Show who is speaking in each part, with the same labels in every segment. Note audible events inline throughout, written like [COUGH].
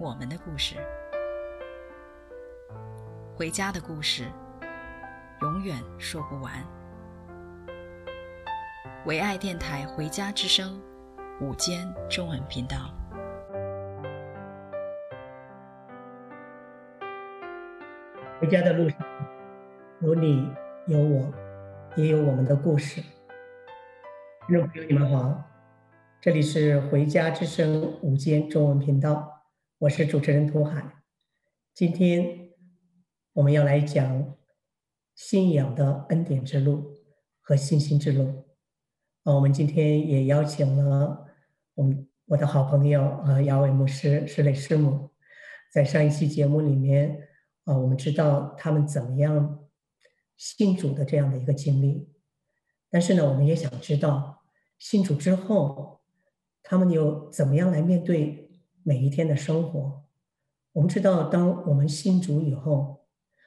Speaker 1: 我们的故事，回家的故事，永远说不完。唯爱电台《回家之声》午间中文频道。
Speaker 2: 回家的路上，有你，有我，也有我们的故事。听众朋友，你们好，这里是《回家之声》午间中文频道，我是主持人涂海。今天我们要来讲信仰的恩典之路和信心之路。啊，我们今天也邀请了我们我的好朋友啊，雅伟牧师、施磊师母，在上一期节目里面。啊，我们知道他们怎么样信主的这样的一个经历，但是呢，我们也想知道信主之后，他们又怎么样来面对每一天的生活。我们知道，当我们信主以后，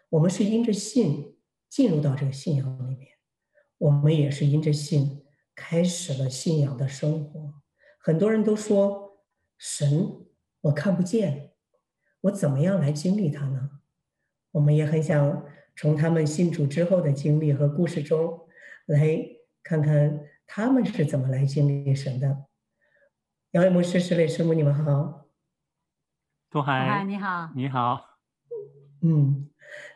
Speaker 2: 我们是因着信进入到这个信仰里面，我们也是因着信开始了信仰的生活。很多人都说，神我看不见，我怎么样来经历他呢？我们也很想从他们信主之后的经历和故事中，来看看他们是怎么来经历神的。杨伟牧师、石磊师母，你们好。
Speaker 3: 涂海，
Speaker 4: 你好，
Speaker 3: 你好。
Speaker 2: 嗯，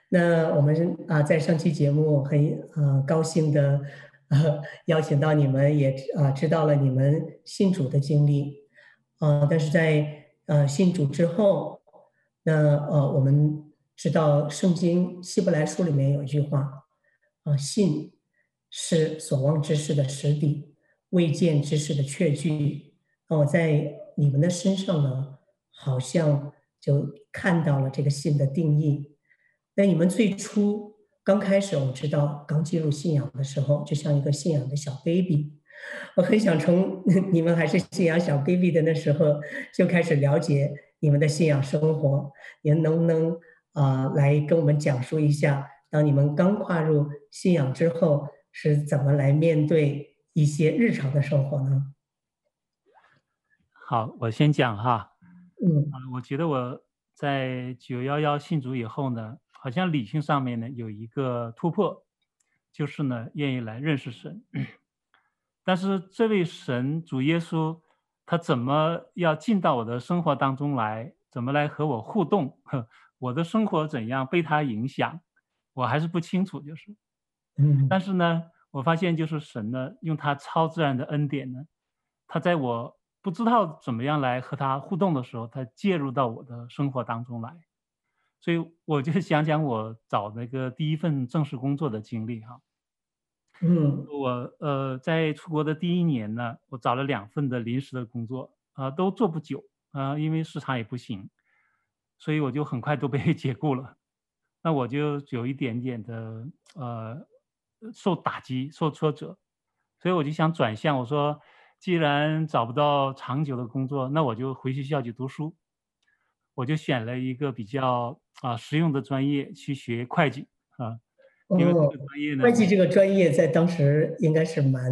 Speaker 2: 那我们啊，在上期节目很呃高兴的呃邀请到你们，也啊知道了你们信主的经历啊，但是在呃信主之后，那呃我们。知道圣经希伯来书里面有一句话，啊，信是所望之事的实底，未见之事的确据。那我在你们的身上呢，好像就看到了这个信的定义。那你们最初刚开始，我知道刚进入信仰的时候，就像一个信仰的小 baby。我很想从 [LAUGHS] 你们还是信仰小 baby 的那时候就开始了解你们的信仰生活，您能不能？啊，来跟我们讲述一下，当你们刚跨入信仰之后，是怎么来面对一些日常的生活呢？
Speaker 3: 好，我先讲哈。
Speaker 2: 嗯，
Speaker 3: 我觉得我在九幺幺信主以后呢，好像理性上面呢有一个突破，就是呢愿意来认识神。[CLEARS THROAT] 但是这位神主耶稣，他怎么要进到我的生活当中来？怎么来和我互动？我的生活怎样被他影响，我还是不清楚，就是，
Speaker 2: 嗯，
Speaker 3: 但是呢，我发现就是神呢，用他超自然的恩典呢，他在我不知道怎么样来和他互动的时候，他介入到我的生活当中来，所以我就 [LAUGHS] 想讲我找那个第一份正式工作的经历哈，
Speaker 2: 嗯，
Speaker 3: 我呃在出国的第一年呢，我找了两份的临时的工作啊，呃，都做不久啊，呃，因为市场也不行。所以我就很快都被 [LAUGHS] 解雇了，那我就有一点点的呃受打击、受挫折，所以我就想转向。我说，既然找不到长久的工作，那我就回学校去读书。我就选了一个比较啊实用的专业去学会计啊，因为这个专业呢，
Speaker 2: 会计这个专业在当时应该是蛮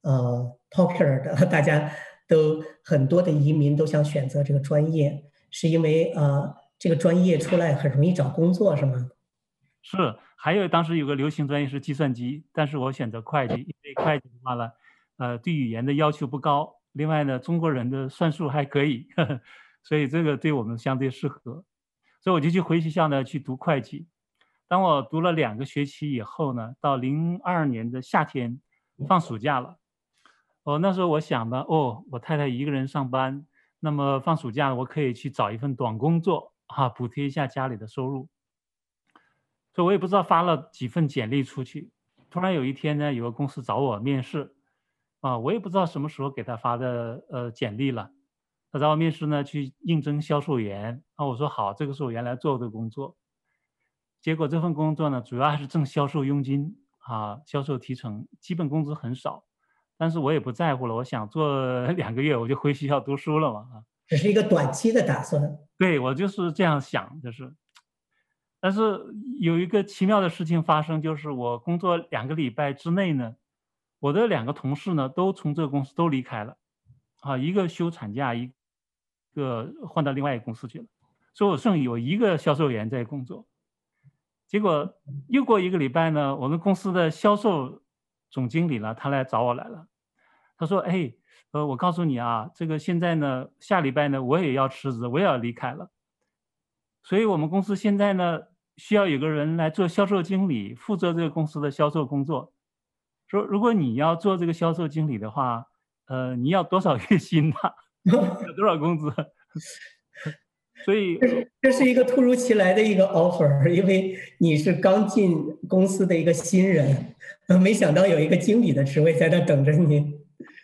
Speaker 2: 呃 popular 的，大家都很多的移民都想选择这个专业。是因为呃，这个专业出来很容易找工作，是吗？
Speaker 3: 是，还有当时有个流行专业是计算机，但是我选择会计，因为会计的话呢，呃，对语言的要求不高，另外呢，中国人的算术还可以，呵呵，所以这个对我们相对适合，所以我就去回学校呢去读会计。当我读了两个学期以后呢，到零二年的夏天放暑假了，哦，那时候我想的，哦，我太太一个人上班。那么放暑假，我可以去找一份短工作，哈，补贴一下家里的收入。所以我也不知道发了几份简历出去，突然有一天呢，有个公司找我面试，啊，我也不知道什么时候给他发的呃简历了，他找我面试呢，去应征销售员。啊，我说好，这个是我原来做的工作。结果这份工作呢，主要还是挣销售佣金啊，销售提成，基本工资很少。但是我也不在乎了，我想做 [LAUGHS] 两个月我就回学校读书了嘛啊。
Speaker 2: 只是一个短期的打算。
Speaker 3: 对，我就是这样想，就是。但是有一个奇妙的事情发生，就是我工作两个礼拜之内呢，我的两个同事呢都从这个公司都离开了，啊，一个休产假，一个换到另外一个公司去了，所以我剩有一个销售员在工作。结果又过一个礼拜呢，我们公司的销售总经理呢，他来找我来了，他说：“哎，呃，我告诉你啊，这个现在呢，下礼拜呢，我也要辞职，我也要离开了。”所以我们公司现在呢，需要有个人来做销售经理，负责这个公司的销售工作。说如果你要做这个销售经理的话，呃，你要多少月薪呢？[LAUGHS] 有多少工资？所以
Speaker 2: 这是一个突如其来的一个 offer，因为你是刚进公司的一个新人，没想到有一个经理的职位在那等着你。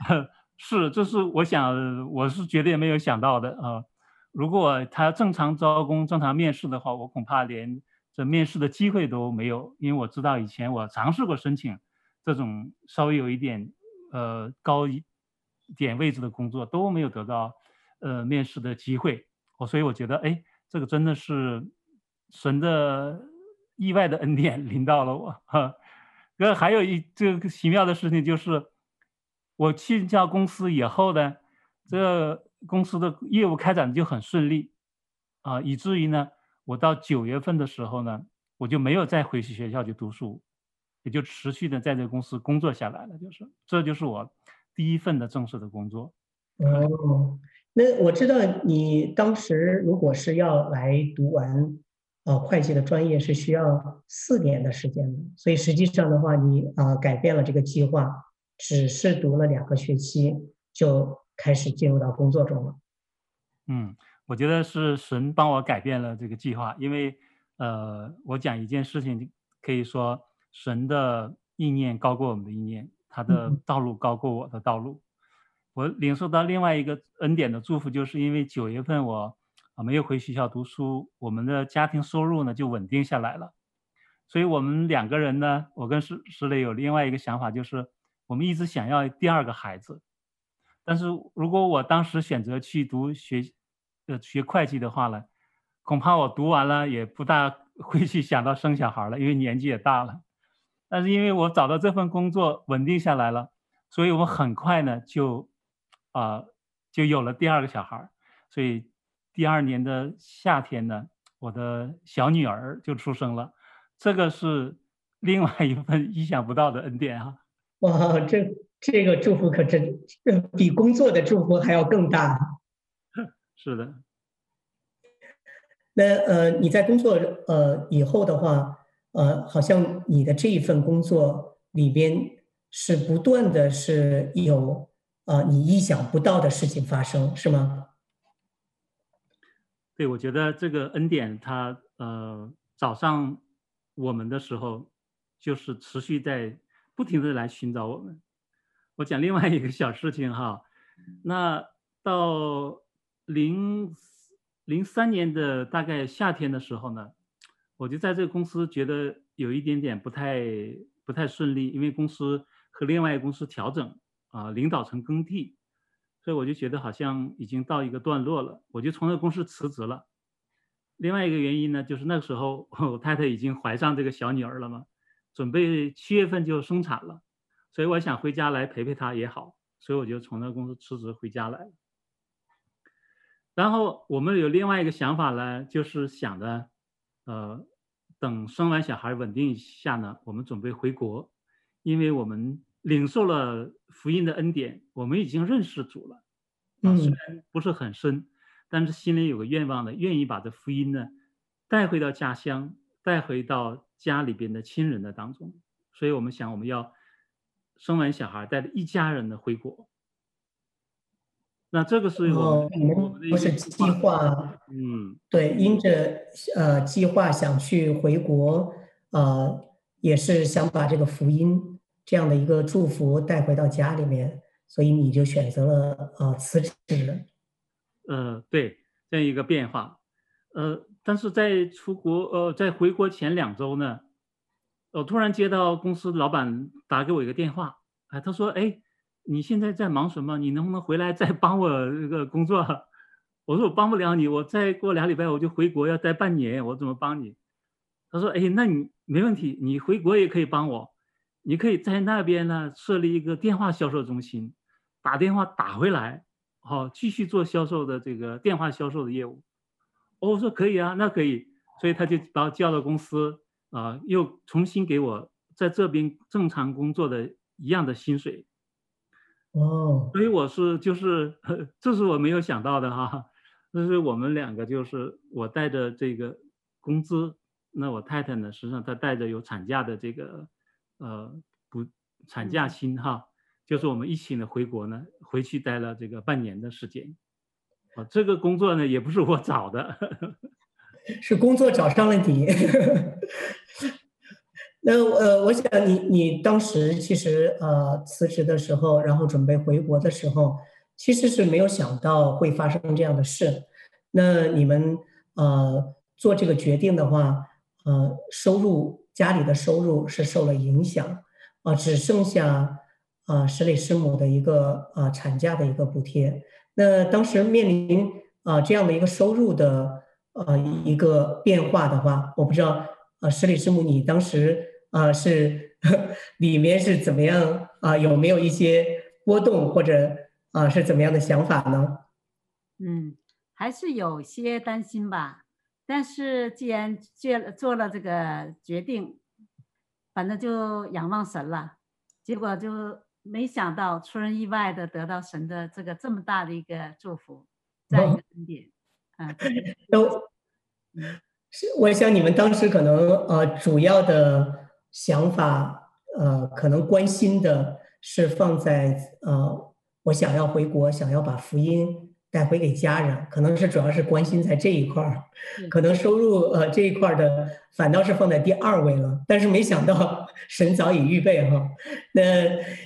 Speaker 2: [LAUGHS]
Speaker 3: 是，这是我想，我是绝对没有想到的啊。如果他正常招工、正常面试的话，我恐怕连这面试的机会都没有，因为我知道以前我尝试过申请这种稍微有一点呃高一点位置的工作，都没有得到呃面试的机会。我所以我觉得，哎，这个真的是神的意外的恩典 [LAUGHS] 临到了我。哈，[LAUGHS] 那还有一这个奇妙的事情就是，我去这家公司以后呢，这个。公司的业务开展就很顺利，啊，以至于呢，我到九月份的时候呢，我就没有再回去学校去读书，也就持续的在这个公司工作下来了。就是，这就是我第一份的正式的工作。
Speaker 2: 哦，那我知道你当时如果是要来读完，呃，会计的专业是需要四年的时间的，所以实际上的话，你啊，呃，改变了这个计划，只是读了两个学期就。开始进入到工作中了。
Speaker 3: 嗯，我觉得是神帮我改变了这个计划，因为，呃，我讲一件事情，可以说神的意念高过我们的意念，他的道路高过我的道路。我领受到另外一个恩典的祝福，就是因为九月份我啊没有回学校读书，我们的家庭收入呢就稳定下来了。所以我们两个人呢，我跟石石磊有另外一个想法，就是我们一直想要第二个孩子。但是如果我当时选择去读学，呃，学会计的话呢，恐怕我读完了也不大会去想到生小孩了，因为年纪也大了。但是因为我找到这份工作稳定下来了，所以我很快呢就，啊、呃，就有了第二个小孩。所以第二年的夏天呢，我的小女儿就出生了。这个是另外一份意想不到的恩典啊！
Speaker 2: 哇，这。这个祝福可真比工作的祝福还要更大。
Speaker 3: 是的。
Speaker 2: 那呃，你在工作呃以后的话，呃，好像你的这一份工作里边是不断的是有、呃、你意想不到的事情发生，是吗？
Speaker 3: 对，我觉得这个恩典它，呃早上我们的时候，就是持续在不停的来寻找我们。我讲另外一个小事情哈，那到零零三年的大概夏天的时候呢，我就在这个公司觉得有一点点不太不太顺利，因为公司和另外一个公司调整啊，领导层更替，所以我就觉得好像已经到一个段落了，我就从那个公司辞职了。另外一个原因呢，就是那个时候我太太已经怀上这个小女儿了嘛，准备七月份就生产了。所以我想回家来陪陪她也好，所以我就从那个公司辞职回家来了。然后我们有另外一个想法呢，就是想着，呃，等生完小孩稳定一下呢，我们准备回国，因为我们领受了福音的恩典，我们已经认识主了，啊，虽然不是很深，但是心里有个愿望呢，愿意把这福音呢带回到家乡，带回到家里边的亲人的当中，所以我们想我们要。生完小孩，带着一家人的回国。那这个是我们
Speaker 2: 不是计划，
Speaker 3: 嗯，
Speaker 2: 对，因着呃计划想去回国，呃，也是想把这个福音这样的一个祝福带回到家里面，所以你就选择了呃辞职。
Speaker 3: 呃，对，这样一个变化。呃，但是在出国，呃，在回国前两周呢，我突然接到公司老板打给我一个电话，哎，他说，哎，你现在在忙什么？你能不能回来再帮我这个工作？我说我帮不了你，我再过两礼拜我就回国，要待半年，我怎么帮你？他说，哎，那你没问题，你回国也可以帮我，你可以在那边呢设立一个电话销售中心，打电话打回来，好，继续做销售的这个电话销售的业务。我说可以啊，那可以，所以他就把我叫到公司啊，又重新给我在这边正常工作的一样的薪水。
Speaker 2: 哦，
Speaker 3: 所以我是就是，[LAUGHS] 这是我没有想到的哈，这是我们两个就是我带着这个工资，那我太太呢，实际上她带着有产假的这个呃补产假薪哈，就是我们一起呢回国呢，回去待了这个半年的时间。啊，这个工作呢也不是我找的，[LAUGHS]
Speaker 2: 是工作找上了你。那呃，我想你你当时其实呃辞职的时候，然后准备回国的时候，其实是没有想到会发生这样的事。那你们呃做这个决定的话，呃，收入家里的收入是受了影响，啊、只剩下啊、呃、施里师母的一个啊、产假的一个补贴。那当时面临啊这样的一个收入的呃一个变化的话，我不知道啊施里师母你当时啊是 [LAUGHS] 里面是怎么样啊有没有一些波动或者啊是怎么样的想法呢？
Speaker 4: 嗯，还是有些担心吧。但是既然做做了这个决定，反正就仰望神了，结果就。没想到出人意外的得到神的这个这么大的一个祝福，在一个恩典，啊，
Speaker 2: 都是我想你们当时可能呃主要的想法呃可能关心的是放在呃我想要回国，想要把福音。带回给家人，可能是主要是关心在这一块儿，[LAUGHS] 可能收入呃这一块的反倒是放在第二位了。但是没想到神早已预备哈，那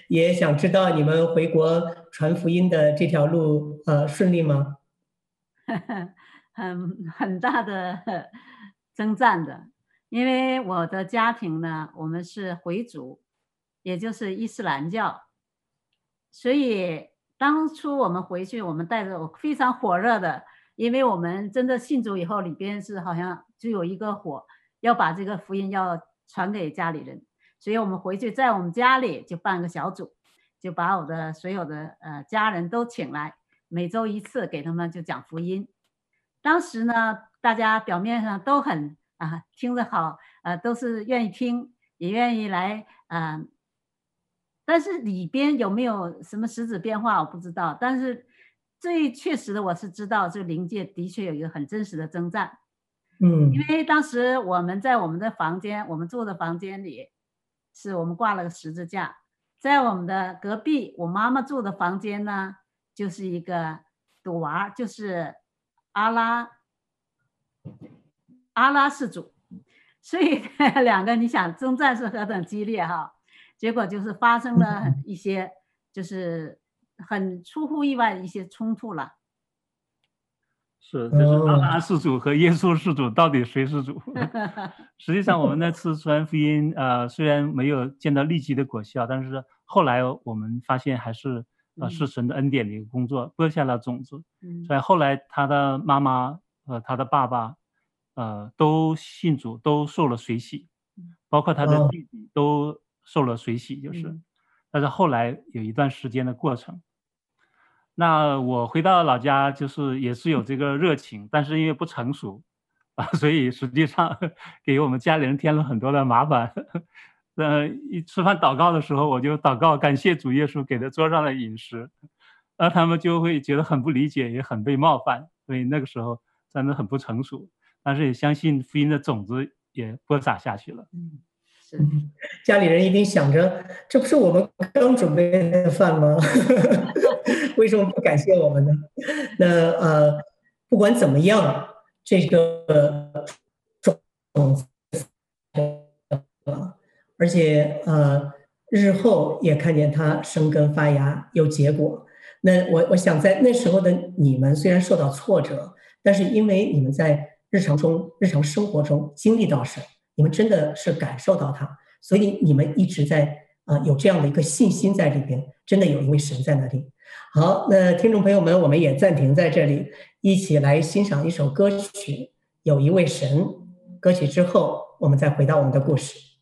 Speaker 2: 也想知道你们回国传福音的这条路呃顺利吗？[LAUGHS]
Speaker 4: 很很大的 [LAUGHS] 征战的，因为我的家庭呢，我们是回族，也就是伊斯兰教，所以。当初我们回去，我们带着我非常火热的，因为我们真的信主以后，里边是好像就有一个火，要把这个福音要传给家里人，所以我们回去在我们家里就办个小组，就把我的所有的呃家人都请来，每周一次给他们就讲福音。当时呢，大家表面上都很啊听着好，呃都是愿意听，也愿意来啊。呃但是里边有没有什么实质变化，我不知道。但是最确实的，我是知道，这个灵界的确有一个很真实的征战。
Speaker 2: 嗯，
Speaker 4: 因为当时我们在我们的房间，我们住的房间里，是我们挂了个十字架。在我们的隔壁，我妈妈住的房间呢，就是一个赌娃，就是阿拉阿拉氏族。所以 [LAUGHS] 两个，你想征战是何等激烈哈？结果就是发生了一些，就是很出乎意外的一些冲突了。
Speaker 3: 是，就是阿拉氏族和耶稣氏族到底谁是主？[LAUGHS] 实际上，我们那次传福音，呃，虽然没有见到立即的果效，但是后来我们发现还是呃是神的恩典的一个工作，播下了种子。所以后来他的妈妈和他的爸爸，呃，都信主，都受了水洗，包括他的弟弟都。受了水洗，就是，但是后来有一段时间的过程。那我回到老家，就是也是有这个热情，但是因为不成熟啊，所以实际上 [LAUGHS] 给我们家里人添了很多的麻烦。呃，一吃饭祷告的时候，我就祷告感谢主耶稣给的桌上的饮食，那他们就会觉得很不理解，也很被冒犯，所以那个时候真的很不成熟，但是也相信福音的种子也播撒下去了。嗯。
Speaker 2: 是，家里人一定想着，这不是我们刚准备的饭吗？[LAUGHS] 为什么不感谢我们呢？那呃，不管怎么样，这个种子，而且呃，日后也看见它生根发芽有结果。
Speaker 5: 那我我想在那时候的你们虽然受到挫折，但是因为你们在日常中、日常生活中经历到神，你们真的是感受到他，所以你们一直在啊、有这样的一个信心在里边，真的有一位神在那里。好，那听众朋友们，我们也暂停在这里，一起来欣赏一首歌曲《有一位神》。歌曲之后，我们再回到我们的故事。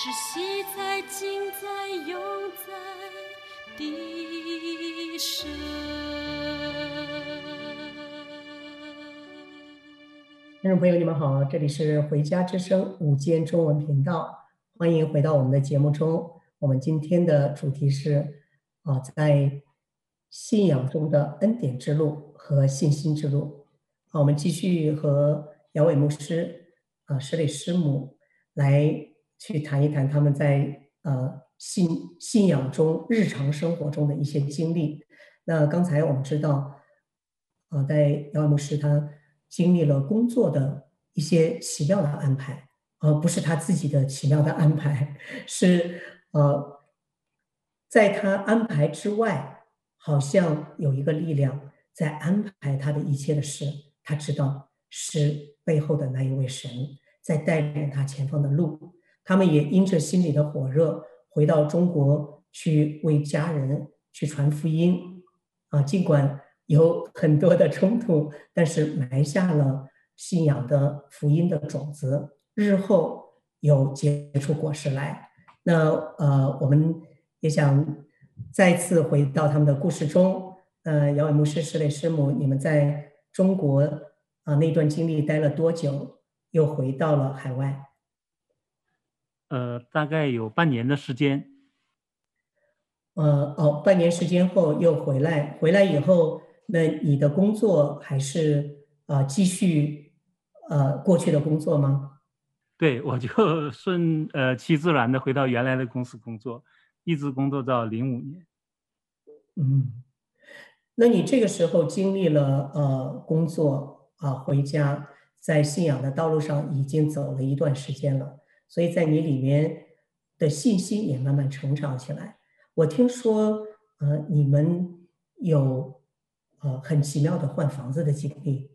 Speaker 6: 是
Speaker 5: 昔在、今在、永在的神。
Speaker 2: 听众朋友，你们好，这里是回家之声午间中文频道，欢迎回到我们的节目中。我们今天的主题是啊，在信仰中的恩典之路和信心之路。好，我们继续和姚伟牧师啊、施磊师母来去谈一谈他们在呃信信仰中日常生活中的一些经历。那刚才我们知道啊，在姚伟牧师他。经历了工作的一些奇妙的安排，而不是他自己的奇妙的安排，是呃，在他安排之外，好像有一个力量在安排他的一切的事。他知道是背后的那一位神在带领他前方的路。他们也因着心里的火热，回到中国去为家人去传福音啊，尽管。有很多的冲突，但是埋下了信仰的福音的种子，日后有结出果实来。那呃，我们也想再次回到他们的故事中。呃，姚伟牧师、石磊师母，你们在中国啊、那段经历待了多久？又回到了海外？
Speaker 3: 呃，大概有半年的时间。
Speaker 2: 呃哦，半年时间后又回来，回来以后。那你的工作还是啊、呃、继续呃过去的工作吗？
Speaker 3: 对，我就 [LAUGHS] 顺呃其自然的回到原来的公司工作，一直工作到零五年。
Speaker 2: 嗯，那你这个时候经历了呃工作啊、呃、回家，在信仰的道路上已经走了一段时间了，所以在你里面的信心也慢慢成长起来。我听说呃你们有。呃，很奇妙的换房子的经历，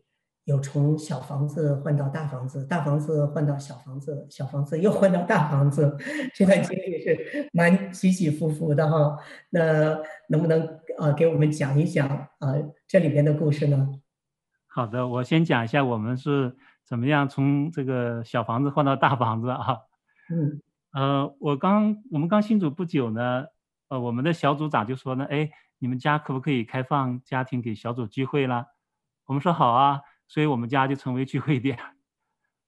Speaker 2: 有从小房子换到大房子，大房子换到小房子，小房子又换到大房子，[LAUGHS] 这段经历是蛮起起伏伏的哈。那能不能呃给我们讲一讲啊、呃、这里边的故事呢？
Speaker 3: 好的，我先讲一下我们是怎么样从这个小房子换到大房子啊。
Speaker 2: 嗯，[LAUGHS]
Speaker 3: 呃，我刚我们刚新组不久呢，呃，我们的小组长就说呢，哎。你们家可不可以开放家庭给小组聚会啦？我们说好啊，所以我们家就成为聚会点。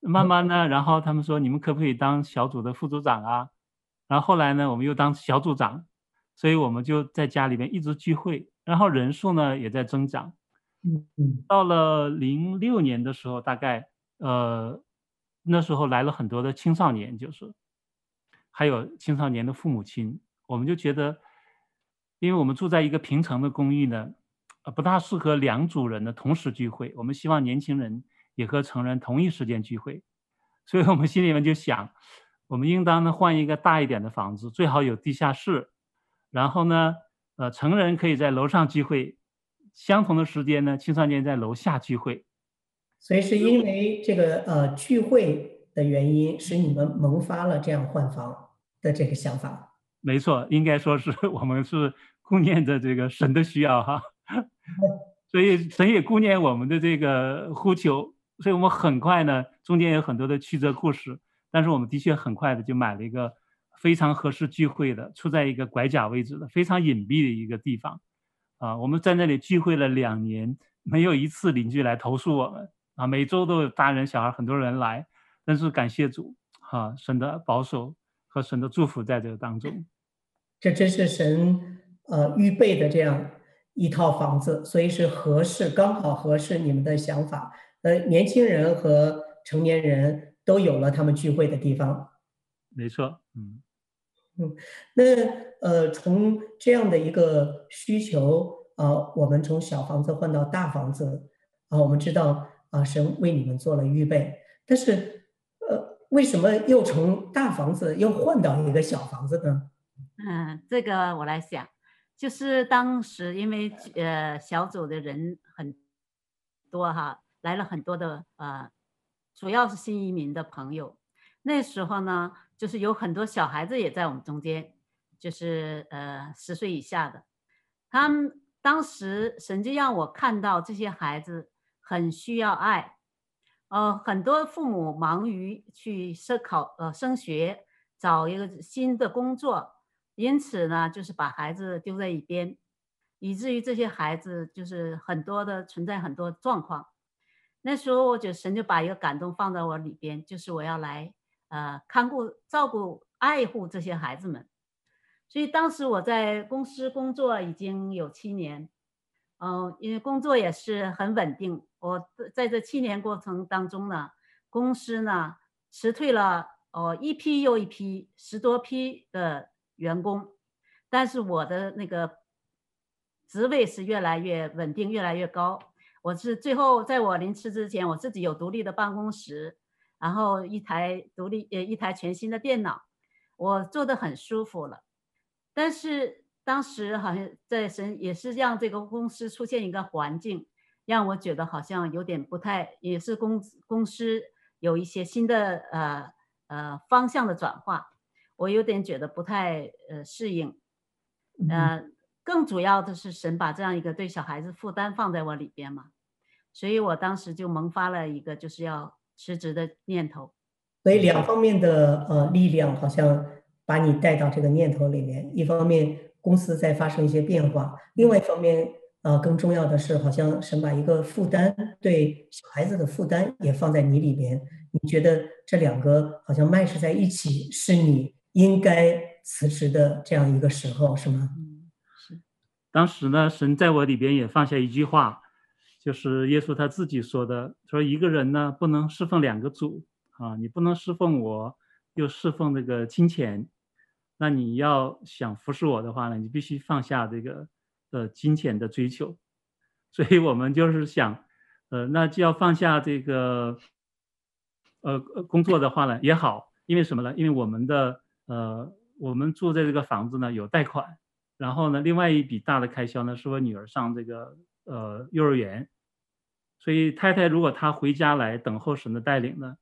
Speaker 3: 慢慢呢，然后他们说，你们可不可以当小组的副组长啊？然后后来呢，我们又当小组长，所以我们就在家里面一直聚会，然后人数呢也在增长。
Speaker 2: 嗯嗯。
Speaker 3: 到了零六年的时候，大概呃那时候来了很多的青少年，就是还有青少年的父母亲，我们就觉得。因为我们住在一个平层的公寓呢，呃，不大适合两组人的同时聚会。我们希望年轻人也和成人同一时间聚会，所以我们心里面就想，我们应当呢换一个大一点的房子，最好有地下室。然后呢，呃，成人可以在楼上聚会，相同的时间呢，青少年在楼下聚会。
Speaker 2: 所以是因为这个呃聚会的原因，使你们萌发了这样换房的这个想法。
Speaker 3: 没错，应该说是我们是顾念着这个神的需要哈，[LAUGHS] 所以神也顾念我们的这个呼求，所以我们很快呢，中间有很多的曲折故事，但是我们的确很快的就买了一个非常合适聚会的，处在一个拐角位置的非常隐蔽的一个地方，啊，我们在那里聚会了两年，没有一次邻居来投诉我们，啊，每周都有大人小孩很多人来，但是感谢主，哈，神的保守和神的祝福在这个当中。
Speaker 2: 这真是神呃预备的这样一套房子，所以是合适，刚好合适你们的想法。呃，年轻人和成年人都有了他们聚会的地方。
Speaker 3: 没错，嗯
Speaker 2: 嗯，那呃，从这样的一个需求啊、呃，我们从小房子换到大房子啊、呃，我们知道啊、神为你们做了预备，但是呃，为什么又从大房子又换到一个小房子呢？
Speaker 4: 嗯，这个我来想，就是当时因为呃小组的人很多哈，来了很多的呃，主要是新移民的朋友。那时候呢，就是有很多小孩子也在我们中间，就是呃十岁以下的。他们当时神就让我看到这些孩子很需要爱。呃，很多父母忙于去升考呃升学，找一个新的工作，因此呢，就是把孩子丢在一边，以至于这些孩子就是很多的存在很多状况。那时候我就神就把一个感动放在我里边，就是我要来呃看顾、照顾、爱护这些孩子们。所以当时我在公司工作已经有七年，嗯、因为工作也是很稳定。我在这七年过程当中呢，公司呢辞退了哦、呃、一批又一批十多批的员工，但是我的那个职位是越来越稳定，越来越高。我是最后，在我临辞之前，我自己有独立的办公室，然后一台独立呃一台全新的电脑，我做得很舒服了。但是当时好像在神也是让这个公司出现一个环境，让我觉得好像有点不太，也是公公司有一些新的呃呃方向的转化，我有点觉得不太呃适应，呃，更主要的是神把这样一个对小孩子负担放在我里边嘛。所以我当时就萌发了一个就是要辞职的念头，
Speaker 2: 所以两方面的呃力量好像把你带到这个念头里面。一方面公司在发生一些变化，另外一方面呃更重要的是，好像神把一个负担对孩子的负担也放在你里边。你觉得这两个好像 match 在一起，是你应该辞职的这样一个时候，是
Speaker 3: 吗？是。当时呢，神在我里边也放下一句话。就是耶稣他自己说的，说一个人呢不能侍奉两个主啊，你不能侍奉我，又侍奉这个金钱，那你要想服侍我的话呢，你必须放下这个呃金钱的追求。所以我们就是想，呃，那就要放下这个呃工作的话呢也好，因为什么呢？因为我们的呃我们住在这个房子呢有贷款，然后呢另外一笔大的开销呢是我女儿上这个呃幼儿园。所以太太如果她回家来等候神的带领呢，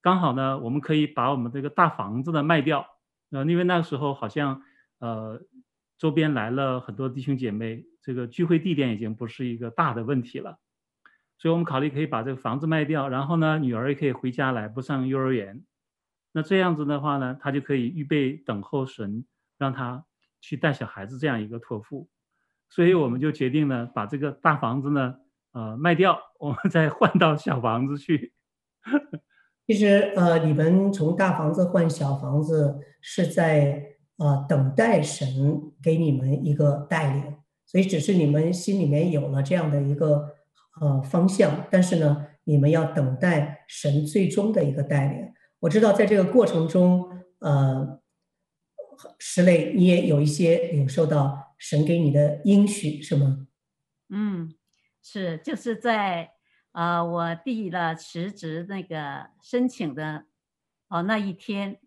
Speaker 3: 刚好呢，我们可以把我们这个大房子呢卖掉，呃，因为那个时候好像呃周边来了很多弟兄姐妹，这个聚会地点已经不是一个大的问题了，所以我们考虑可以把这个房子卖掉，然后呢，女儿也可以回家来，不上幼儿园，那这样子的话呢，她就可以预备等候神让她去带小孩子这样一个托付，所以我们就决定呢，把这个大房子呢。呃，卖掉，我们再换到小房子去。[LAUGHS]
Speaker 2: 其实，呃，你们从大房子换小房子，是在呃等待神给你们一个带领，所以只是你们心里面有了这样的一个呃方向，但是呢，你们要等待神最终的一个带领。我知道，在这个过程中，呃，石磊，你也有一些领受到神给你的应许，是吗？
Speaker 4: 嗯。是，就是在呃，我递了辞职那个申请的哦那一天，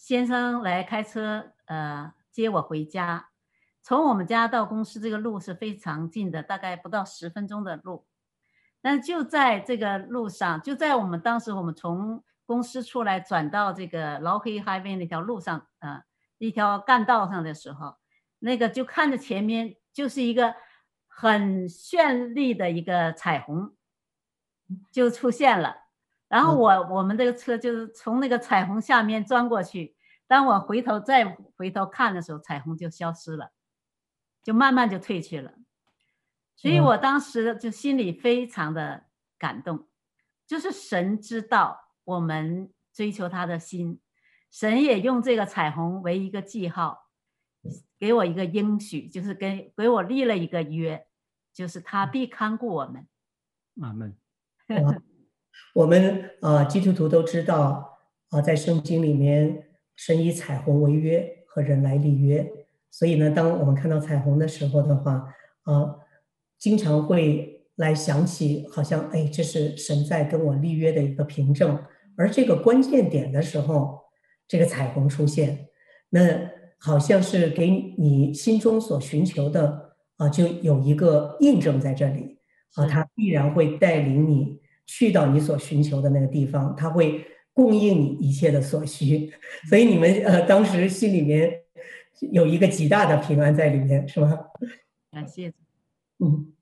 Speaker 4: 先生来开车呃接我回家，从我们家到公司这个路是非常近的，大概不到十分钟的路。但就在这个路上，就在我们当时我们从公司出来转到这个劳黑 Highway 那条路上，呃，一条干道上的时候，那个就看着前面就是一个。很绚丽的一个彩虹就出现了，然后我我们这个车就是从那个彩虹下面钻过去。当我回头再回头看的时候，彩虹就消失了，就慢慢就退去了。所以我当时就心里非常的感动，就是神知道我们追求他的心，神也用这个彩虹为一个记号，给我一个应许，就是给给我立了一个约。就是他必看顾我们，
Speaker 3: 阿门。[LAUGHS]
Speaker 2: 我们啊，基督徒都知道啊，在圣经里面，神以彩虹为约，和人来立约。所以呢，当我们看到彩虹的时候的话，啊，经常会来想起，好像哎，这是神在跟我立约的一个凭证。而这个关键点的时候，这个彩虹出现，那好像是给你心中所寻求的。啊，就有一个印证在这里啊，它必然会带领你去到你所寻求的那个地方，他会供应你一切的所需，[LAUGHS] 所以你们呃当时心里面有一个极大的平安在里面，是吧？
Speaker 4: 感谢。
Speaker 2: 嗯，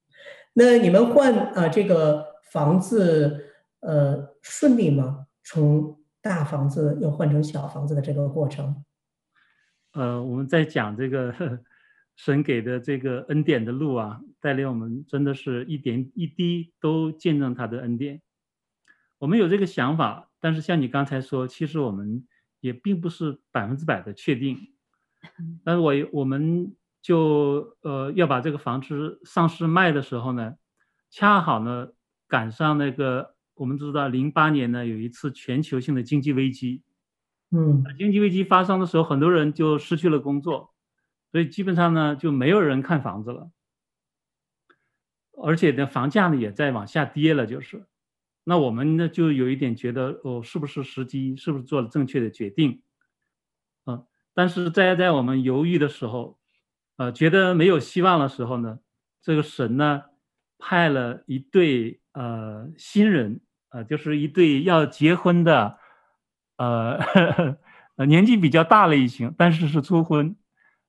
Speaker 2: 那你们换啊、呃、这个房子呃顺利吗？从大房子又换成小房子的这个过程？
Speaker 3: 呃，我们在讲这个 [LAUGHS] 神给的这个恩典的路啊，带领我们真的是一点一滴都见证他的恩典。我们有这个想法，但是像你刚才说，其实我们也并不是百分之百的确定。[LAUGHS] 但是我我们就呃要把这个房子上市卖的时候呢，恰好呢赶上那个我们知道零八年呢有一次全球性的经济危机。
Speaker 2: 嗯，
Speaker 3: 经济危机发生的时候，很多人就失去了工作，所以基本上呢就没有人看房子了，而且呢房价呢也在往下跌了，就是，那我们呢就有一点觉得哦，是不是时机，是不是做了正确的决定？嗯，但是在在我们犹豫的时候，呃，觉得没有希望的时候呢，这个神呢派了一对呃新人，呃，就是一对要结婚的。呃呵呵，[LAUGHS] 年纪比较大了一些，但是是初婚，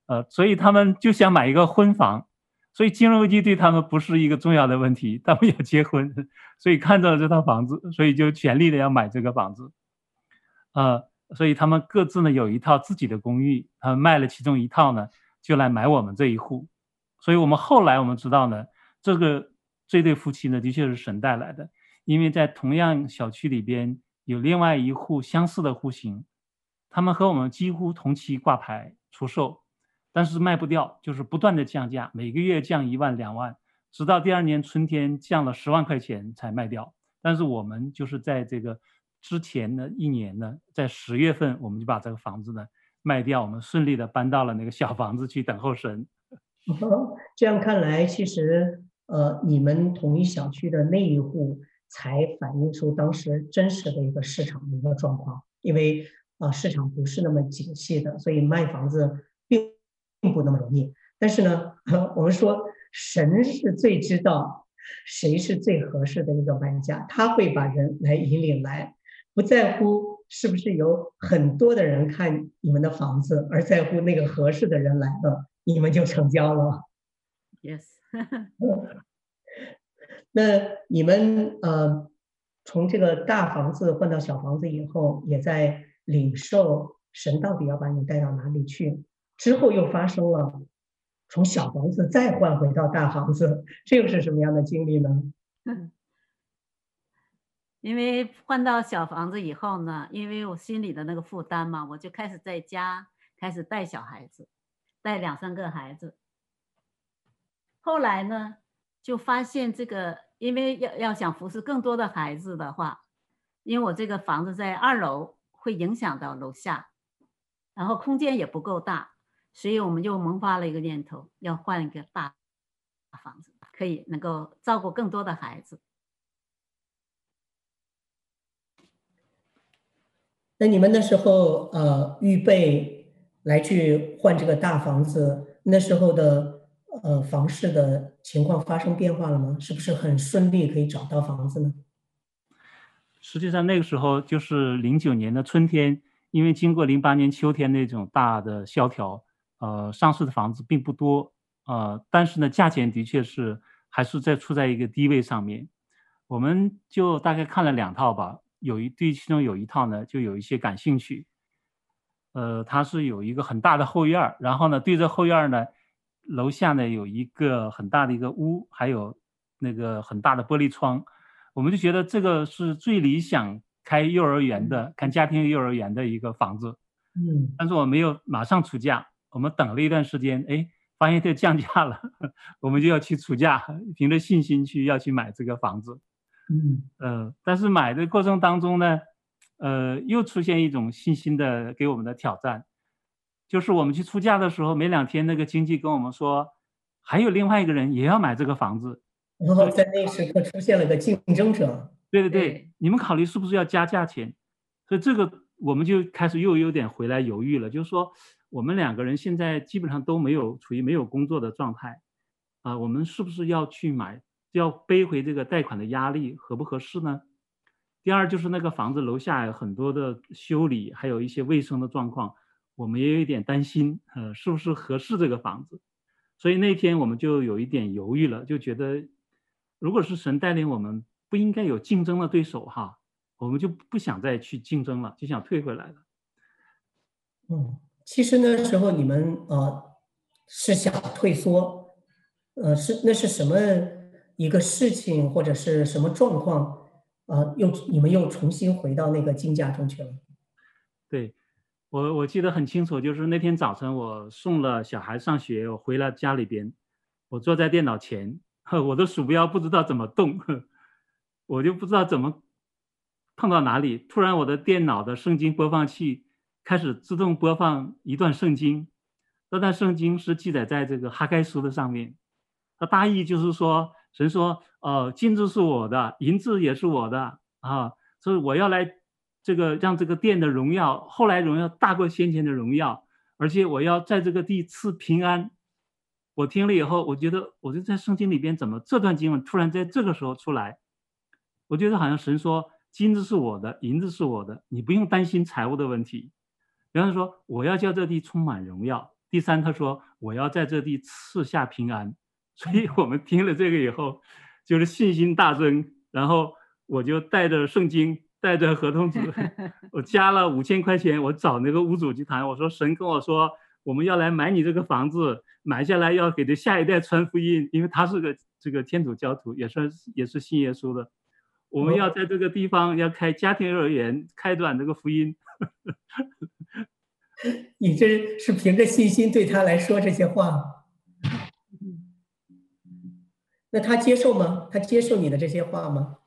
Speaker 3: 呃，所以他们就想买一个婚房，所以金融危机对他们不是一个重要的问题，他们要结婚，所以看到了这套房子，所以就全力的要买这个房子，呃，所以他们各自呢有一套自己的公寓，他们卖了其中一套呢，就来买我们这一户，所以我们后来我们知道呢，这个这对夫妻呢的确是神带来的，因为在同样小区里边。有另外一户相似的户型，他们和我们几乎同期挂牌出售，但是卖不掉，就是不断的降价，每个月降一万两万，直到第二年春天降了十万块钱才卖掉。但是我们就是在这个之前的一年呢，在十月份我们就把这个房子呢卖掉，我们顺利的搬到了那个小房子去等候神。[LAUGHS]
Speaker 2: 这样看来，其实呃，你们同一小区的那一户。才反映出当时真实的一个市场的一个状况，因为啊市场不是那么景气的，所以卖房子并并不那么容易。但是呢，[LAUGHS] 我们说神是最知道谁是最合适的一个玩家，他会把人来引领来，不在乎是不是有很多的人看你们的房子，而在乎那个合适的人来了，你们就成交了。
Speaker 4: Yes。[LAUGHS] [LAUGHS]
Speaker 2: 那你们呃，从这个大房子换到小房子以后，也在领受神到底要把你带到哪里去？之后又发生了从小房子再换回到大房子，这又是什么样的经历呢？[LAUGHS]
Speaker 4: 因为换到小房子以后呢，因为我心里的那个负担嘛，我就开始在家开始带小孩子，带两三个孩子。后来呢？就发现这个，因为要要想服侍更多的孩子的话，因为我这个房子在二楼，会影响到楼下，然后空间也不够大，所以我们就萌发了一个念头，要换一个大房子，可以能够照顾更多的孩子。
Speaker 2: 那你们那时候呃预备来去换这个大房子，那时候的。呃，房市的情况发生变化了吗？是不是很顺利可以找到房子呢？
Speaker 3: 实际上那个时候就是零九年的春天，因为经过零八年秋天那种大的萧条，呃，上市的房子并不多，呃，但是呢，价钱的确是还是在处在一个低位上面。我们就大概看了两套吧，有一对其中有一套呢，就有一些感兴趣。呃，它是有一个很大的后院，然后呢，对着后院呢。楼下呢有一个很大的一个屋，还有那个很大的玻璃窗，我们就觉得这个是最理想开幼儿园的、看家庭幼儿园的一个房子。
Speaker 2: 嗯，
Speaker 3: 但是我没有马上出价，我们等了一段时间，哎，发现它降价了，[LAUGHS] 我们就要去出价，凭着信心去要去买这个房子。
Speaker 2: 嗯，
Speaker 3: 呃，但是买的过程当中呢，呃，又出现一种信心的给我们的挑战。就是我们去出价的时候，没两天，那个经纪跟我们说，还有另外一个人也要买这个房子，
Speaker 2: 然后在那时刻出现了个竞争者。
Speaker 3: 对对对，你们考虑是不是要加价钱？所以这个我们就开始又有点回来犹豫了，就是说我们两个人现在基本上都没有处于没有工作的状态，啊，我们是不是要去买，要背回这个贷款的压力合不合适呢？第二就是那个房子楼下有很多的修理，还有一些卫生的状况。我们也有一点担心，呃，是不是合适这个房子？所以那天我们就有一点犹豫了，就觉得，如果是神带领我们，不应该有竞争的对手哈，我们就不想再去竞争了，就想退回来了。
Speaker 2: 嗯，其实那时候你们呃是想退缩，呃是那是什么一个事情或者是什么状况？呃，又你们又重新回到那个竞价中去了？
Speaker 3: 对，我我记得很清楚，就是那天早晨我送了小孩上学，我回了家里边，我坐在电脑前，[LAUGHS] 我的鼠标不知道怎么动。[LAUGHS] 我就不知道怎么碰到哪里，突然我的电脑的圣经播放器开始自动播放一段圣经，这段圣经是记载在这个哈该书的上面，它大意就是说，神说，哦，金子是我的，银子也是我的啊，所以我要来这个让这个殿的荣耀，后来荣耀大过先前的荣耀，而且我要在这个地赐平安。我听了以后，我觉得我就在圣经里边怎么这段经文突然在这个时候出来？我觉得好像神说，金子是我的，银子是我的，你不用担心财务的问题。然后说，我要叫这地充满荣耀。第三，他说我要在这地赐下平安。所以我们听了这个以后，就是信心大增。然后我就带着圣经，带着合同纸，[LAUGHS] 我加了五千块钱，我找那个屋主去谈。我说神跟我说，我们要来买你这个房子，买下来要给这下一代传福音，因为他是个这个天主教徒，也算也是信耶稣的。我们要在这个地方要开家庭幼儿园，开展这个福音。
Speaker 2: 你这是凭着信心对他来说这些话，那他接受吗？他接受你的这些话吗？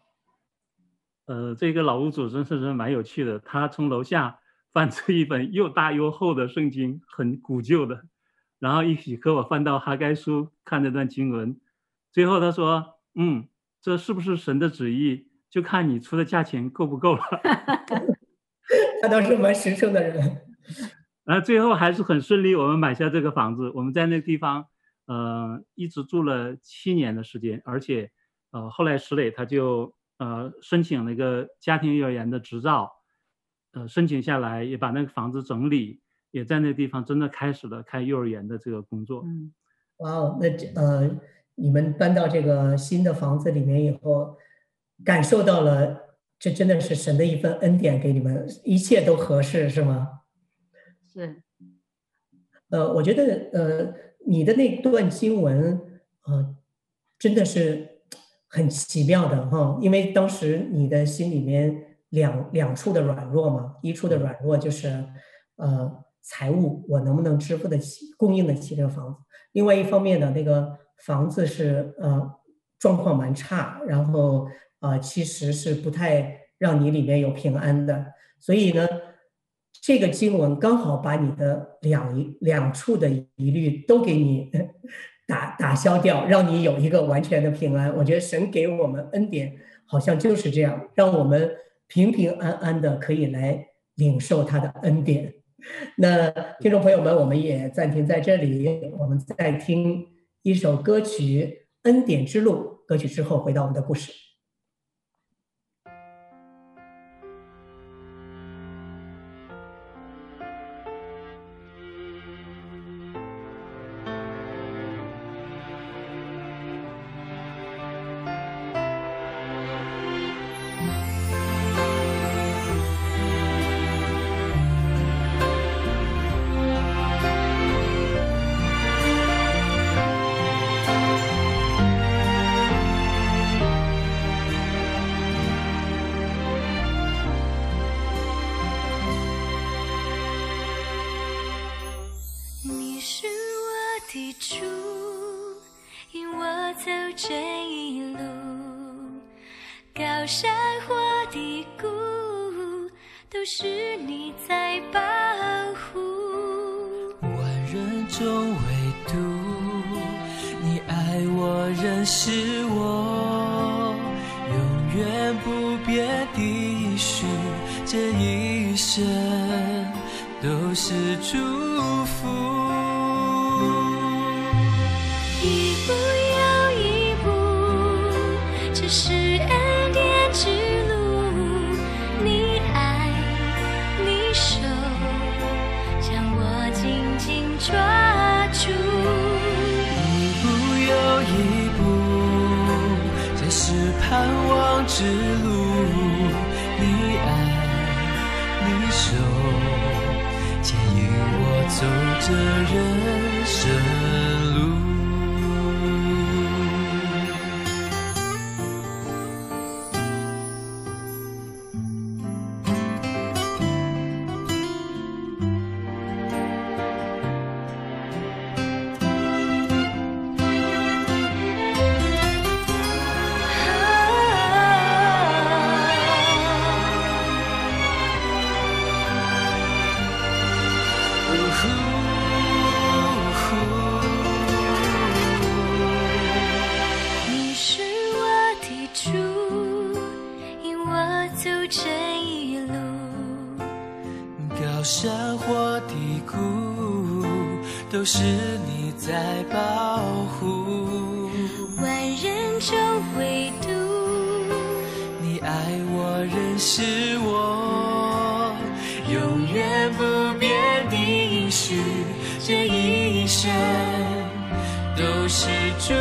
Speaker 3: 呃，这个老屋主真是人蛮有趣的，他从楼下翻出一本又大又厚的圣经，很古旧的，然后一起和我翻到哈该书看这段经文，最后他说：“嗯，这是不是神的旨意？”就看你出的价钱够不够了。[LAUGHS] [LAUGHS]
Speaker 2: 他倒是蛮实诚的人。
Speaker 3: 然 [LAUGHS] 后最后还是很顺利，我们买下这个房子。我们在那个地方，呃，一直住了七年的时间，而且，呃，后来石磊他就呃申请了一个家庭幼儿园的执照，呃，申请下来也把那个房子整理，也在那个地方真的开始了开幼儿园的这个工作。
Speaker 2: 嗯，哇哦，那呃，你们搬到这个新的房子里面以后。感受到了，这真的是神的一份恩典给你们，一切都合适，是吗？
Speaker 4: 是。
Speaker 2: 呃，我觉得，呃，你的那段经文，呃，真的是很奇妙的哈，因为当时你的心里面两两处的软弱嘛，一处的软弱就是，呃，财务我能不能支付得起、供应得起这个房子？另外一方面呢，那个房子是呃状况蛮差，然后。啊、其实是不太让你里面有平安的，所以呢，这个经文刚好把你的两两处的疑虑都给你 [LAUGHS] 打打消掉，让你有一个完全的平安。我觉得神给我们恩典好像就是这样，让我们平平安安的可以来领受他的恩典。那听众朋友们，我们也暂停在这里，我们再听一首歌曲《恩典之路》。歌曲之后回到我们的故事。
Speaker 5: 中唯独
Speaker 7: 你爱我仍是我永远不变的一许这一生都是祝是祝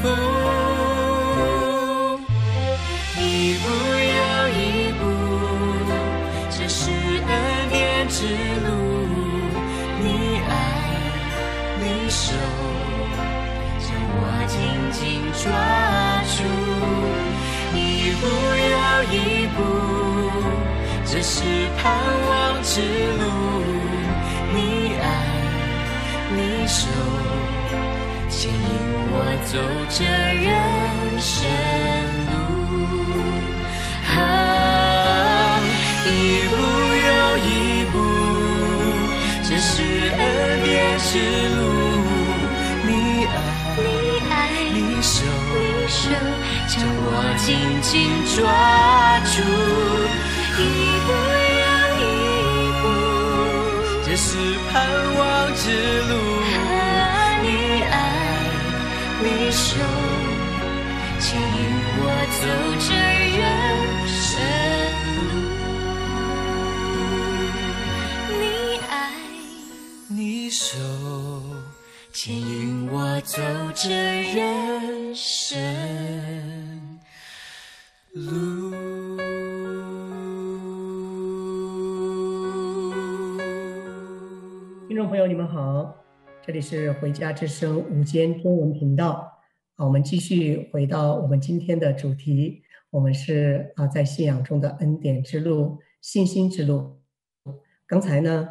Speaker 7: 福，一步又一步，这是恩典之路。你爱，你手将我紧紧抓住，一步又一步，这是盼望之路。走这人生路。啊，一步又一步，这是恩典之路。你爱，你手将我紧紧抓住，一步又一步，这是盼望之路。你，手，牵引我走这人生路。你爱，你手，牵引我走这人生
Speaker 2: 路。听众朋友，你们好，这里是回家之声午间中文频道啊，我们继续回到我们今天的主题，我们是啊在信仰中的恩典之路、信心之路。刚才呢，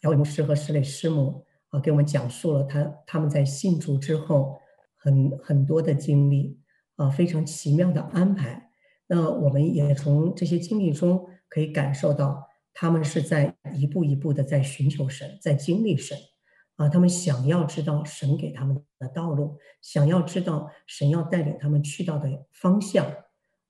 Speaker 2: 姚伟牧师和石磊师母啊给我们讲述了他他们在信主之后很很多的经历啊，非常奇妙的安排。那我们也从这些经历中可以感受到，他们是在一步一步的在寻求神，在经历神，啊，他们想要知道神给他们的道路，想要知道神要带领他们去到的方向，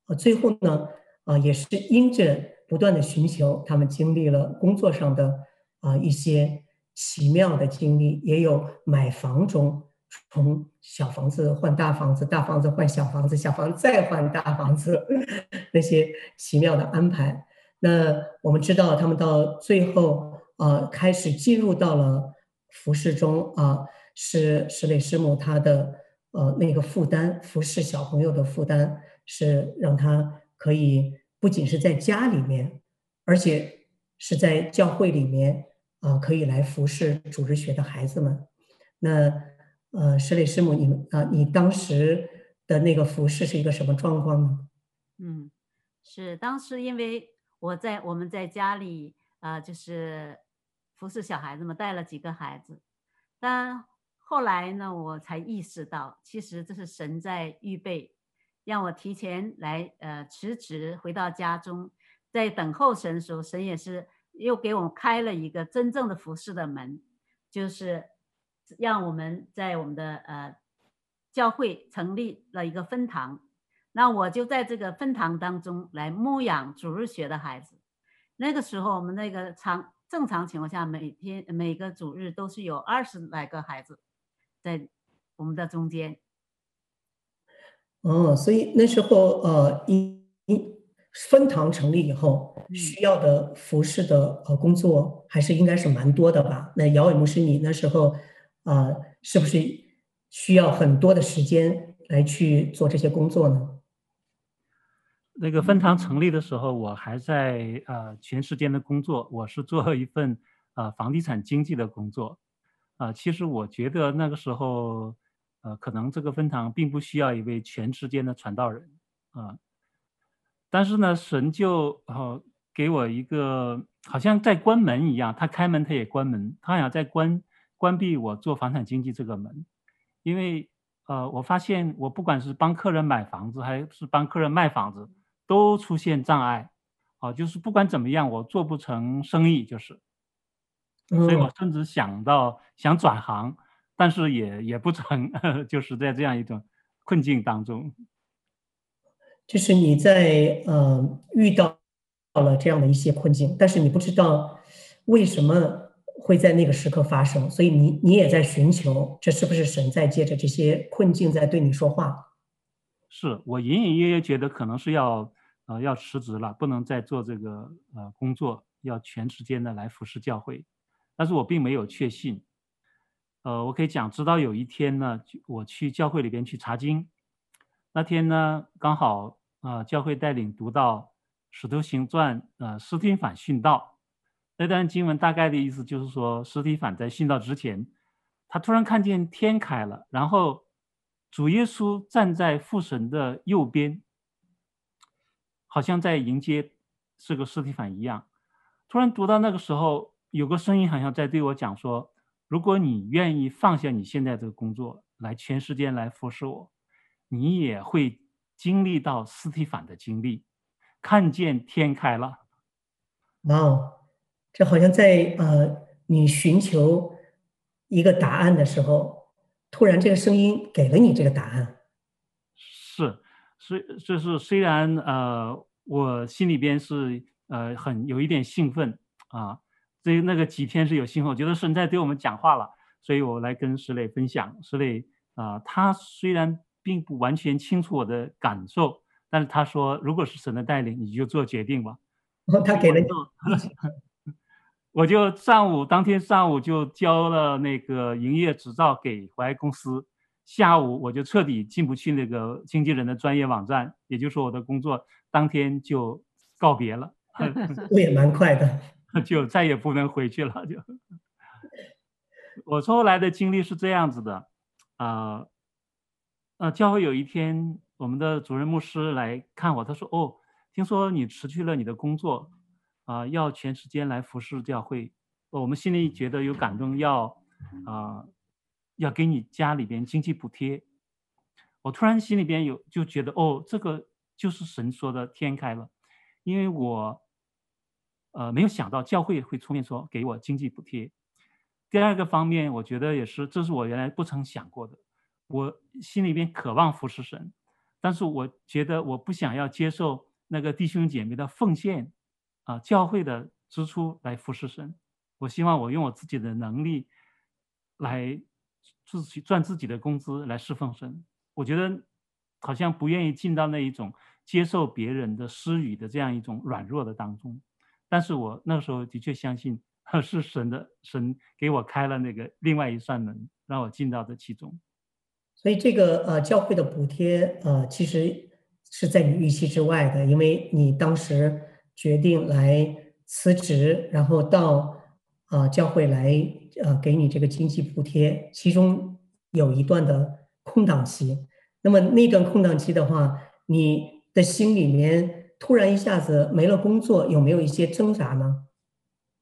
Speaker 2: 啊，最后呢，啊，也是因着不断的寻求，他们经历了工作上的啊一些奇妙的经历，也有买房中。从小房子换大房子，大房子换小房子，小房子再换大房子，[LAUGHS] 那些奇妙的安排。那我们知道，他们到最后，呃，开始进入到了服侍中啊，是石磊师母他的呃那个负担，服侍小朋友的负担，是让他可以不仅是在家里面，而且是在教会里面啊，可以来服侍主日学的孩子们。那。呃，石磊师母，你们啊，你当时的那个服事是一个什么状况呢？
Speaker 4: 嗯，是当时因为我在我们在家里啊、就是服侍小孩子嘛，带了几个孩子，但后来呢，我才意识到，其实这是神在预备，让我提前来呃辞职回到家中，在等候神的时候，神也是又给我们开了一个真正的服侍的门，就是。让我们在我们的呃教会成立了一个分堂，那我就在这个分堂当中来牧养主日学的孩子。那个时候，我们那个常正常情况下，每天每个主日都是有二十来个孩子在我们的中间。
Speaker 2: 哦，所以那时候呃，分堂成立以后，需要的服饰的呃工作还是应该是蛮多的吧？那姚伟牧师，你那时候。啊、呃，是不是需要很多的时间来去做这些工作呢？
Speaker 3: 那个分堂成立的时候，我还在呃全时间的工作，我是做一份呃房地产经纪的工作，啊、呃，其实我觉得那个时候，呃，可能这个分堂并不需要一位全时间的传道人啊、呃，但是呢，神就哦给我一个好像在关门一样，他开门他也关门，他好像在关关闭我做房产经纪这个门，因为呃我发现我不管是帮客人买房子还是帮客人卖房子。都出现障碍，啊，就是不管怎么样，我做不成生意，就是，所以我甚至想到想转行，但是也也不成，[LAUGHS] 就是在这样一种困境当中。
Speaker 2: 就是你在呃遇到了这样的一些困境，但是你不知道为什么会在那个时刻发生，所以你你也在寻求，这是不是神在借着这些困境在对你说话？
Speaker 3: 是我隐隐约约觉得可能是要。呃，要辞职了，不能再做这个呃工作，要全时间的来服侍教会。但是我并没有确信。呃，我可以讲，直到有一天呢，我去教会里边去查经，那天呢，刚好啊、呃，教会带领读到《使徒行传》呃，司提反殉道。那段经文大概的意思就是说，司提反在殉道之前，他突然看见天开了，然后主耶稣站在父神的右边。好像在迎接这个司提反一样，突然读到那个时候，有个声音好像在对我讲说：“如果你愿意放下你现在这个工作，来全时间来服侍我，你也会经历到司提反的经历，看见天开了。”
Speaker 2: 哇哦，这好像在呃，你寻求一个答案的时候，突然这个声音给了你这个答案。
Speaker 3: 是。虽就是虽然呃，我心里边是呃很有一点兴奋啊，这那个几天是有兴奋，我觉得神在对我们讲话了，所以我来跟石磊分享。石磊啊，他虽然并不完全清楚我的感受，但是他说，如果是神的带领，你就做决定吧。
Speaker 2: 哦，他给了你，
Speaker 3: 我就上午当天上午就交了那个营业执照给淮公司。下午我就彻底进不去那个经纪人的专业网站，也就是说我的工作当天就告别了。[LAUGHS] [LAUGHS]
Speaker 2: 我也蛮快的，[LAUGHS]
Speaker 3: 就再也不能回去了。就我后来的经历是这样子的，啊、呃，呃，教会有一天我们的主任牧师来看我，他说：“哦，听说你辞去了你的工作，啊、呃，要全时间来服侍教会。哦”我们心里觉得有感动，要啊。呃要给你家里边经济补贴，我突然心里边有就觉得哦，这个就是神说的天开了，因为我呃没有想到教会会出面说给我经济补贴。第二个方面，我觉得也是，这是我原来不曾想过的。我心里边渴望服侍神，但是我觉得我不想要接受那个弟兄姐妹的奉献啊，教会的支出来服侍神。我希望我用我自己的能力来。自己赚自己的工资来侍奉神，我觉得好像不愿意进到那一种接受别人的施予的这样一种软弱的当中。但是我那时候的确相信 [LAUGHS] 是神的，神给我开了那个另外一扇门，让我进到这其中。
Speaker 2: 所以这个呃教会的补贴呃其实是在你预期之外的，因为你当时决定来辞职，然后到。啊，教会来呃给你这个经济补贴，其中有一段的空档期。那么那段空档期的话，你的心里面突然一下子没了工作，有没有一些挣扎呢？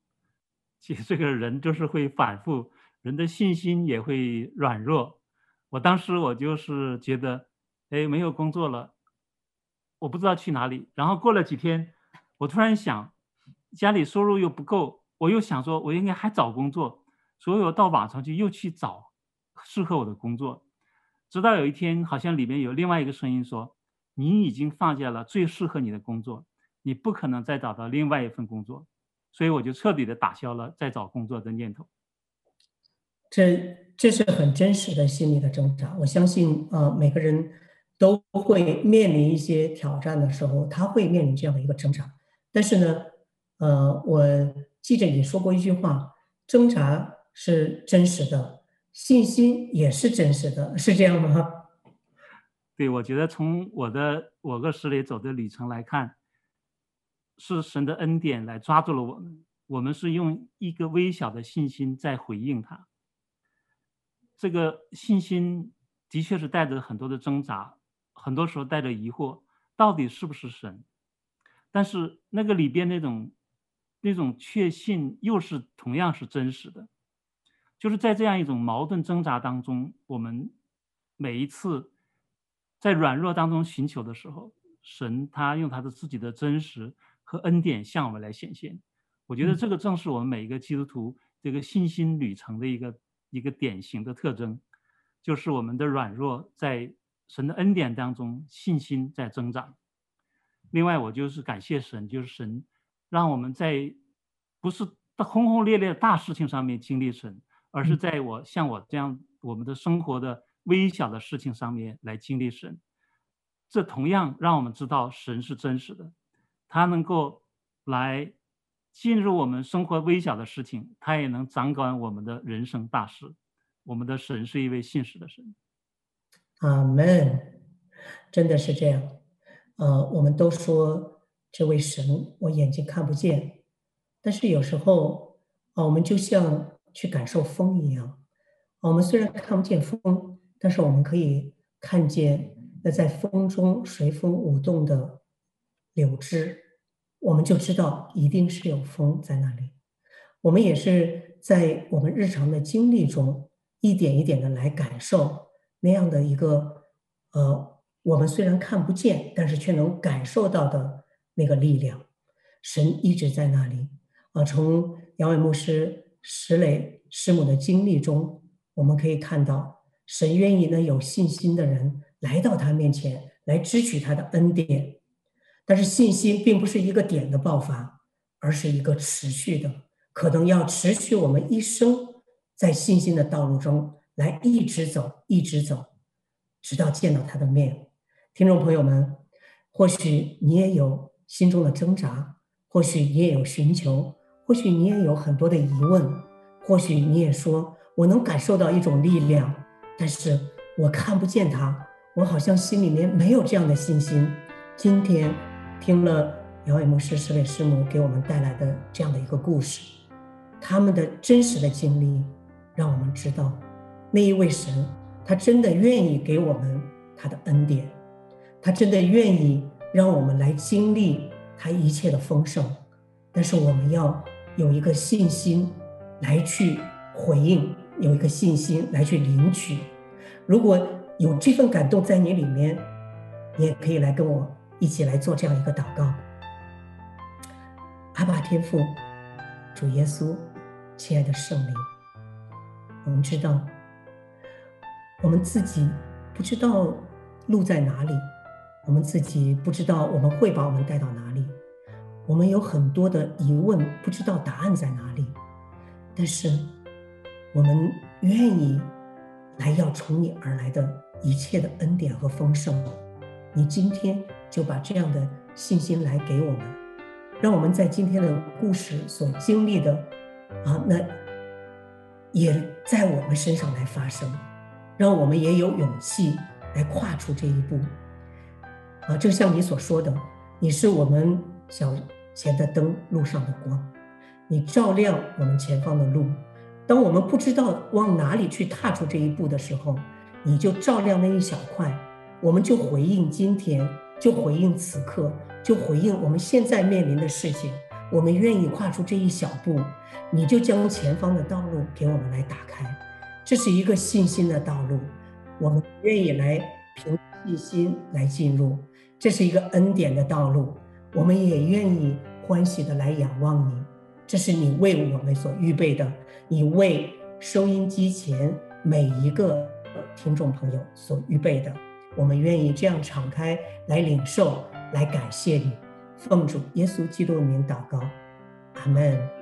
Speaker 2: [LAUGHS]
Speaker 3: 其实这个人就是会反复，人的信心也会软弱。我当时我就是觉得，哎，没有工作了，我不知道去哪里。然后过了几天，我突然想，家里收入又不够。我又想说，我应该还找工作，所以我到网上去又去找适合我的工作。直到有一天，好像里面有另外一个声音说：“你已经放下了最适合你的工作，你不可能再找到另外一份工作。”所以我就彻底的打消了再找工作的念头。
Speaker 2: 这这是很真实的心理的挣扎。我相信，呃，每个人都会面临一些挑战的时候，他会面临这样的一个挣扎。但是呢，呃，我。记着你说过一句话：“挣扎是真实的，信心也是真实的，是这样吗？”
Speaker 3: 对，我觉得从我的我跟石磊走的旅程来看，是神的恩典来抓住了我们。我们是用一个微小的信心在回应他。这个信心的确是带着很多的挣扎，很多时候带着疑惑，到底是不是神？但是那个里边那种那种确信又是同样是真实的。就是在这样一种矛盾挣扎当中，我们每一次。在软弱当中寻求的时候，神他用他的自己的真实和恩典向我们来显现。我觉得这个正是我们每一个基督徒这个信心旅程的一个一个典型的特征，就是我们的软弱在神的恩典当中，信心在增长。另外，我就是感谢神，就是神让我们在不是轰轰烈烈的大事情上面经历神，而是在我像我这样我们的生活的。微小的事情上面来经历神，这同样让我们知道神是真实的，他能够来进入我们生活微小的事情，他也能掌管我们的人生大事。我们的神是一位信实的神。
Speaker 2: 阿门，真的是这样。呃，我们都说这位神，我眼睛看不见，但是有时候啊，我们就像去感受风一样，我们虽然看不见风。但是我们可以看见那在风中随风舞动的柳枝，我们就知道一定是有风在那里。我们也是在我们日常的经历中一点一点的来感受那样的一个呃，我们虽然看不见，但是却能感受到的那个力量。神一直在那里啊。从杨伟牧师、石磊师母的经历中，我们可以看到。神愿意呢，有信心的人来到他面前来支取他的恩典，但是信心并不是一个点的爆发，而是一个持续的，可能要持续我们一生在信心的道路中来一直走，一直走，直到见到他的面。听众朋友们，或许你也有心中的挣扎，或许你也有寻求，或许你也有很多的疑问，或许你也说我能感受到一种力量。但是我看不见他，我好像心里面没有这样的信心。今天听了姚伟牧师、石磊师母给我们带来的这样的一个故事，他们的真实的经历，让我们知道，那一位神，他真的愿意给我们他的恩典，他真的愿意让我们来经历他一切的丰盛。但是我们要有一个信心来去回应。有一个信心来去领取，如果有这份感动在你里面，你也可以来跟我一起来做这样一个祷告。阿爸天父，主耶稣，亲爱的圣灵，我们知道，我们自己不知道路在哪里，我们自己不知道我们会把我们带到哪里，我们有很多的疑问，不知道答案在哪里，但是。我们愿意来要从你而来的一切的恩典和丰盛，你今天就把这样的信心来给我们，让我们在今天的故事所经历的啊，那也在我们身上来发生，让我们也有勇气来跨出这一步。啊，就像你所说的，你是我们小前的灯，路上的光，你照亮我们前方的路。当我们不知道往哪里去踏出这一步的时候，你就照亮那一小块，我们就回应今天，就回应此刻，就回应我们现在面临的事情。我们愿意跨出这一小步，你就将前方的道路给我们来打开。这是一个信心的道路，我们愿意来凭信心来进入。这是一个恩典的道路，我们也愿意欢喜的来仰望你。这是你为我们所预备的，你为收音机前每一个听众朋友所预备的，我们愿意这样敞开来领受，来感谢你，奉主耶稣基督的名祷告，阿门。